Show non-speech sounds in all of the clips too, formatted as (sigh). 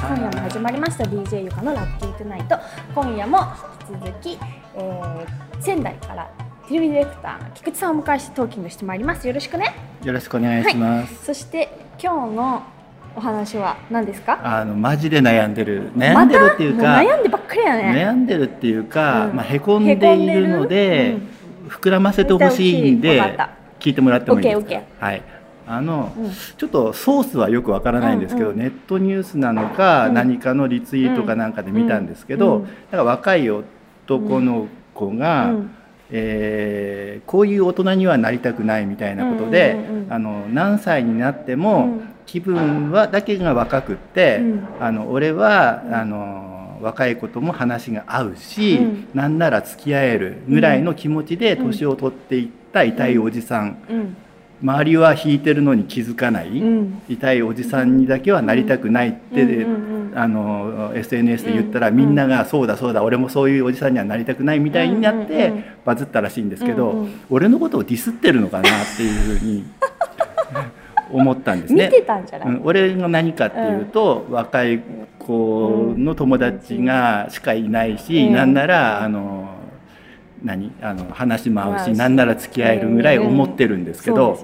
今夜も始まりました。DJ ゆかのラッキートゥナイト。今夜も引き続き、えー、仙台からテレビディレクターの菊池さんをお迎えしてトーキングしてまいります。よろしくね。よろしくお願いします、はい、そして今日のお話は何ですか？あのマジで悩んでる。悩んでるっていうか、ま、悩んでばっかりやね。悩んでるっていうか、うん、まあへこんでいるので、うん、膨らませてほしいんで聞いてもらってもいいですか？はいあの、うん、ちょっとソースはよくわからないんですけど、うんうん、ネットニュースなのか、うん、何かのリツイートかなんかで見たんですけど、うん、だから若い男の子が、うん。えー、こういう大人にはなりたくないみたいなことで、あの何歳になっても気分はだけが若くって、あの俺はあの若い子とも話が合うし、うん、なんなら付き合えるぐらいの気持ちで年を取っていった痛いおじさん周りは引いてるのに気づかない、うん、痛いおじさんにだけはなりたくないって、あの SNS で言ったら、みんなが「そうだそうだ俺もそういうおじさんにはなりたくない」みたいになってバズったらしいんですけど、俺のことをディスってるのかなっていうふうに (laughs) 思ったんですね。俺が何かっていうと、若い子の友達がしかいないし、うなんならあの何？あの話も合うし何なら付き合えるぐらい思ってるんですけど、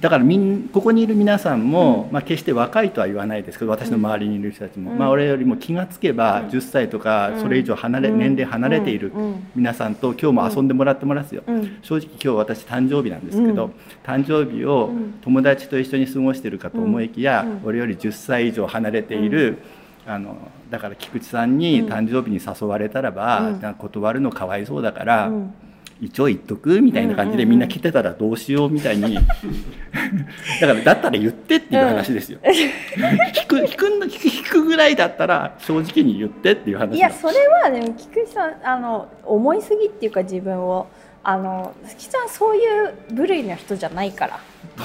だからみんここにいる皆さんも、まあ、決して若いとは言わないですけど私の周りにいる人たちも、まあ、俺よりも気が付けば10歳とかそれ以上離れ、年齢離れている皆さんと今日も遊んでもらってますよ、正直今日私誕生日なんですけど、誕生日を友達と一緒に過ごしてるかと思いきや、俺より10歳以上離れている、あのだから菊池さんに誕生日に誘われたらば、うん、断るのかわいそうだから、うん、一応言っとくみたいな感じでみんな来てたらどうしようみたいに。(laughs) だからだったら言ってっていう話ですよ。引く引く引くぐらいだったら正直に言ってっていう話いやそれはでも菊池さんあの思いすぎっていうか自分をあの菊池さんそういう部類の人じゃないから。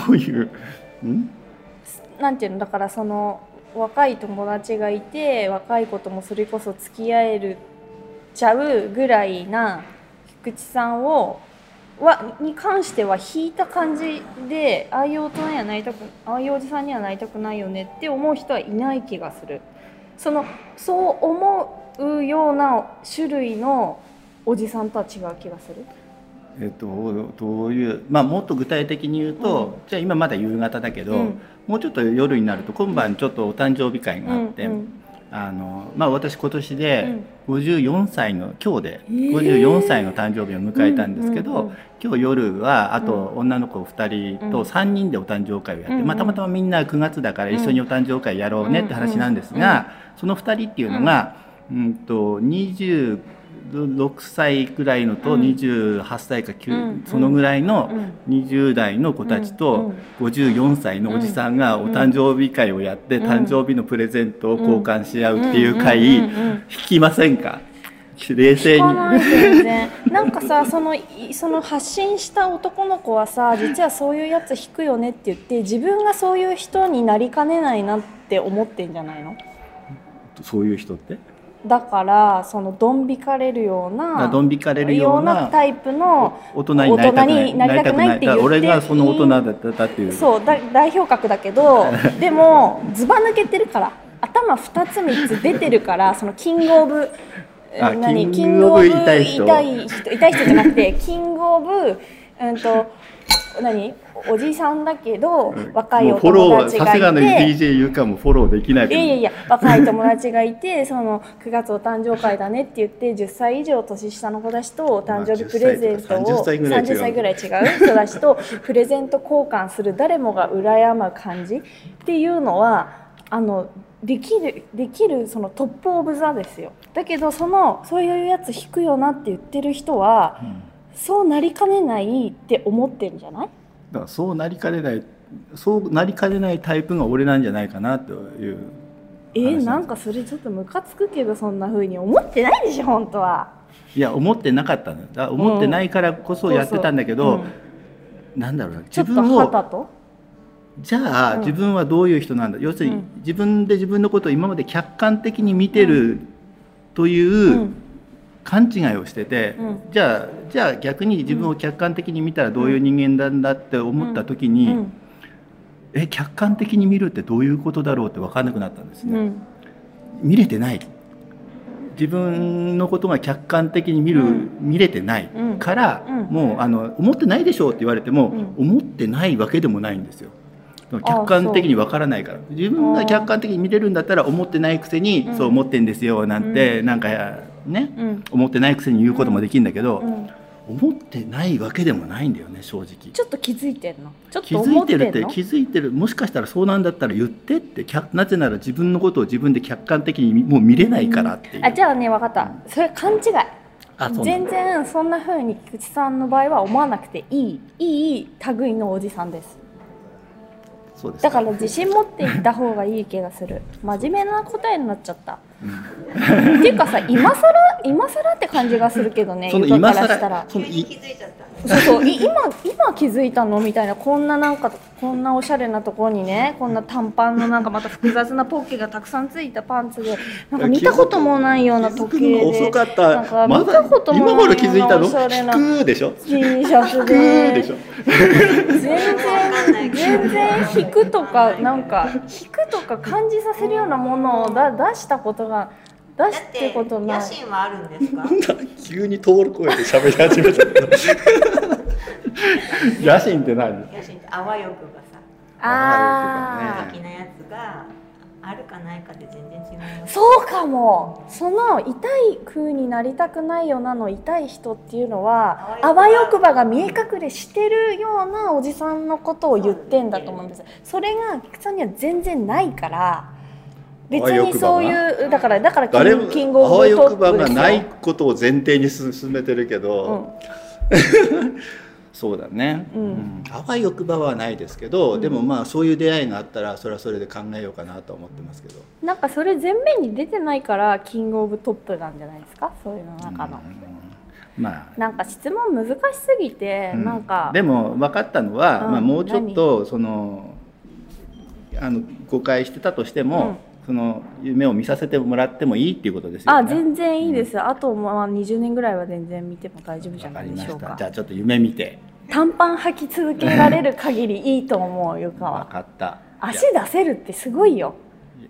どういうん？なんていうのだからその若い友達がいて若い子ともそれこそ付き合えるちゃうぐらいな菊池さんをはに関しては引いた感じでああいう大人にはなりたくああいうおじさんにはなりたくないよねって思う人はいない気がするそのそう思うような種類のおじさんとは違う気がする。えっと、どういう、まあ、もっと具体的に言うと、うん、じゃあ今まだ夕方だけど、うん、もうちょっと夜になると今晩ちょっとお誕生日会があって、うん、あのまあ、私今年で54歳の今日で54歳の誕生日を迎えたんですけど、今日夜はあと女の子2人と3人でお誕生会をやって、まあ、たまたまみんな9月だから一緒にお誕生会やろうねって話なんですが、その2人っていうのが、うん。と25 6歳くらいのと28歳か9、そのぐらいの20代の子たちと54歳のおじさんがお誕生日会をやって誕生日のプレゼントを交換し合うっていう会引きませんか？冷静に。なんかさそのその発信した男の子はさ実はそういうやつ引くよねって言って自分がそういう人になりかねないなって思ってんじゃないの？そういう人って？だからそのドン引かれるようなドン引かれるようなタイプの大人になりたくないって言って俺がその大人だったっていう。そうだ代表格だけど (laughs) でもずば抜けてるから。頭2つ3つ出てるからそのキングオブ何？キングオブ痛い人。痛い人痛い人じゃなくてキングオブうんと何？おじさんだけど若いお友達がいて。さすがの DJ ゆかもフォローできないいやいやいや若い友達がいて (laughs) その9月お誕生会だねって言って10歳以上年下の子たちとお誕生日プレゼントを30歳ぐらい違う。人たちと (laughs) プレゼント交換する誰もが羨む感じっていうのはあのできるできるそのトップオブザですよ。だけどそのそういうやつ引くよなって言ってる人は、うん、そうなりかねないって思ってるんじゃない？だからそうなりかねないそうなりかねないタイプが俺なんじゃないかなというえー、なんかそれちょっとムカつくけどそんなふうに思ってないでしょ本当は。いや思ってなかったのだ思ってないからこそやってたんだけど、うんそうそううん、なんだろうな自分をじゃあ、うん、自分はどういう人なんだ？要するに、自分で自分のことを今まで客観的に見てるという勘違いをしてて、うん、じゃあじゃあ逆に自分を客観的に見たらどういう人間なんだって思った時に、うん、え客観的に見るってどういうことだろうって分かんなくなったんですね。見れてない。自分のことが客観的に見る、うん、見れてないから、うん、もうあの思ってないでしょうって言われても、思ってないわけでもないんですよ。客観的にわからないから。自分が客観的に見れるんだったら思ってないくせにそう思ってんですよなんて、なんかね、思ってないくせに言うこともできるんだけど、思ってないわけでもないんだよね正直。ちょっと気づいてんの？ちょっと気づいてるって気づいてる。もしかしたらそうなんだったら言ってってなぜなら自分のことを自分で客観的にもう見れないからっていう、あじゃあね分かった。それ勘違い。全然そんなふうに菊池さんの場合は思わなくていい。いい類のおじさんです。だから自信持っていった方がいい気がする。真面目な答えになっちゃった、うん、っていうかさ今更今更って感じがするけどねその今更したら。そのいそうそう今今気づいたのみたいなこんななんかこんなおしゃれなところにねこんな短パンのなんかまた複雑なポッケがたくさんついたパンツでなんか見たこともないような時計で遅かった。なんか見たこともないようなおしゃれな T シャツで。全然全然引くとかなんか引くとか感じさせるようなものをだ出したことが出してことない。野心はあるんですか。急に通る声で喋り始めた。野心って何？野心ってあわよくばさ。ああ。的なやつがあるかないかで全然違う。そうかも。その痛い風になりたくないよなの痛い人っていうのはあわよくばが見え隠れしてるようなおじさんのことを言ってんだと思うんです。それが菊さんには全然ないから。別にそういうだからだからキンキングオブトップがないことを前提に進めてるけど、うん、(laughs) そうだね、うん、あわよくばはないですけど、うん、でもまあそういう出会いがあったらそれはそれで考えようかなと思ってますけど。なんかそれ前面に出てないからキングオブトップなんじゃないですか？そういうの中の。まあ、なんか質問難しすぎて、なんか。でも分かったのは、まあ、もうちょっとそのあの誤解してたとしても、その夢を見させてもらってもいいっていうことですよね。あ全然いいです。うん、あとまあ20年ぐらいは全然見ても大丈夫じゃないでしょうか。じゃあちょっと夢見て。短パン履き続けられる限りいいと思うよかは。分かった。足出せるってすごいよ。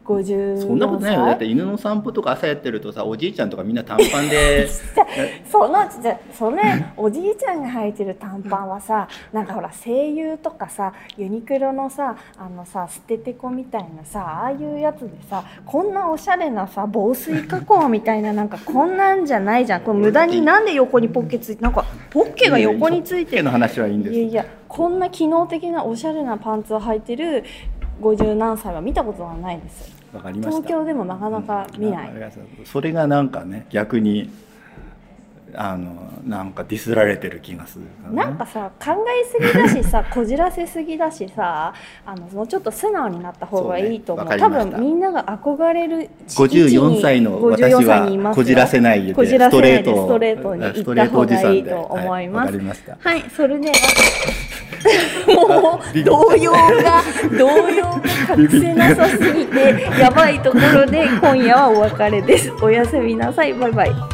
50そんなことないよ。だって犬の散歩とか朝やってるとさおじいちゃんとかみんな短パンで (laughs) そのじゃそれおじいちゃんが履いてる短パンはさなんかほら声優とかさユニクロのさあのさ捨ててこみたいなさああいうやつでさこんなおしゃれなさ防水加工みたいななんかこんなんじゃないじゃん。(laughs) これ無駄になんで横にポッケついてなんかポッケが横についてる。の話はいいんですいやいやこんな機能的なおしゃれなパンツを履いてる50何歳は見たことはないです。わかりました。東京でもなかなか見ない、うん、それがなんかね逆にあのなんかディスられてる気がする、ね、なんかさ考えすぎだしさ (laughs) こじらせすぎだしさあのもうちょっと素直になった方がいいと思う、ね、多分みんなが憧れる54歳の私はこじらせないでストレートストレートに行った方がいいと思います、はい、はい、それではもう動揺が (laughs) 動揺が隠せなさすぎてやばいところで今夜はお別れです。おやすみなさい。バイバイ